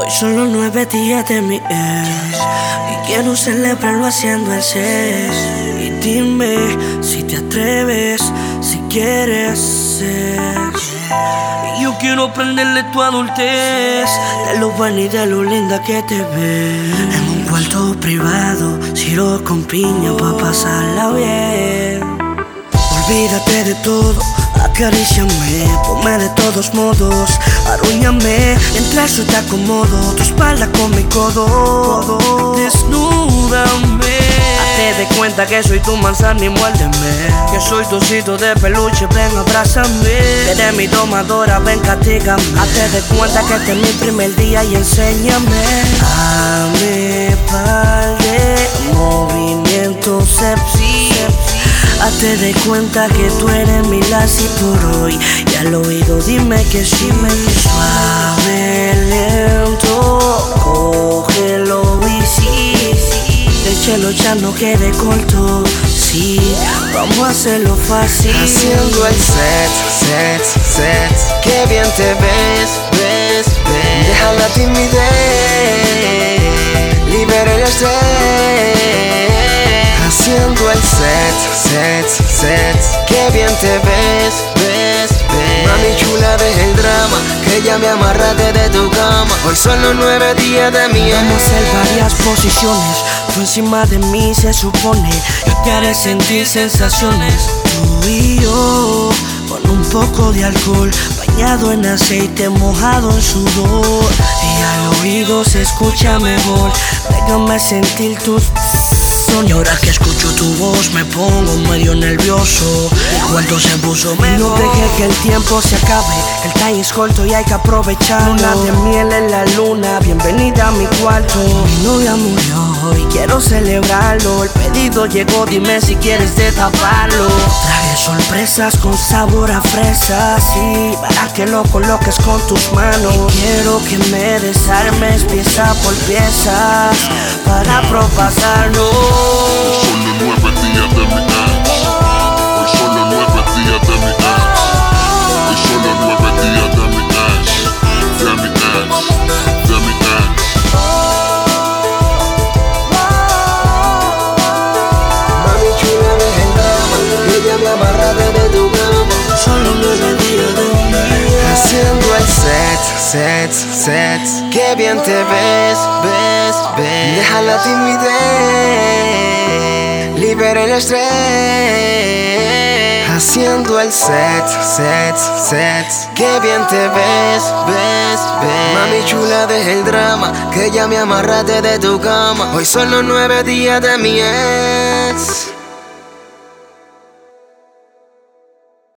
Hoy son los nueve días de mi ex. Y quiero celebrarlo haciendo el sex. Y dime si te atreves, si quieres sex. Y yo quiero prenderle tu adultez. De lo bueno y de lo linda que te ves. En un cuarto privado, siro con piña pa' pasarla bien Olvídate de todo Acaríciame, ponme de todos modos Arruñame, mientras yo te acomodo Tu espalda con mi codo. Desnúdame. Hazte de cuenta que soy tu manzana y muérdeme. Que soy tu osito de peluche, ven abrázame. Eres mi domadora, ven castígame. Hazte de cuenta que este es mi primer día y enséñame. A mi par de movimientos sepsi Hazte de cuenta que tú eres mi lazi por hoy. Y al oído dime que sí me suave, lento Cógelo y sí chelo ya no quede corto. Sí, vamos a hacerlo fácil. Haciendo el set, set, set. Qué bien te ves, ves, ves. Deja la timidez. Libera el estrés Haciendo el set, set, set. Qué bien te ves, ves, ves. Mami chula deja el drama Que ya me amarraste de tu cama. Hoy son los nueve días de mi Vamos a hacer varias posiciones. Tú encima de mí se supone. Yo te haré sentir sensaciones. Tú y yo Con un poco de alcohol Bañado en aceite, mojado en sudor. Y al oído se escucha mejor. Déjame sentir tus y ahora que escucho tu voz me pongo medio nervioso. El cuento se puso menos No deje que el tiempo se acabe. El time es corto y hay que aprovecharlo. Luna de miel en la luna. Bienvenida a mi cuarto. Mi novia murió y quiero celebrarlo. El pedido llegó, dime si quieres destaparlo. Traje sorpresas con sabor a fresas Sí, para que lo coloques con tus manos. Quiero que me desarmes pieza por pieza Para propasarlo set, set Qué bien te ves, ves, ves. Deja la timidez. Libera el estrés. Haciendo el set, set, set. Qué bien te ves, ves, ves. Mami chula, deja el drama Que ya me amarraste de tu cama. Hoy son los nueve días de mi ex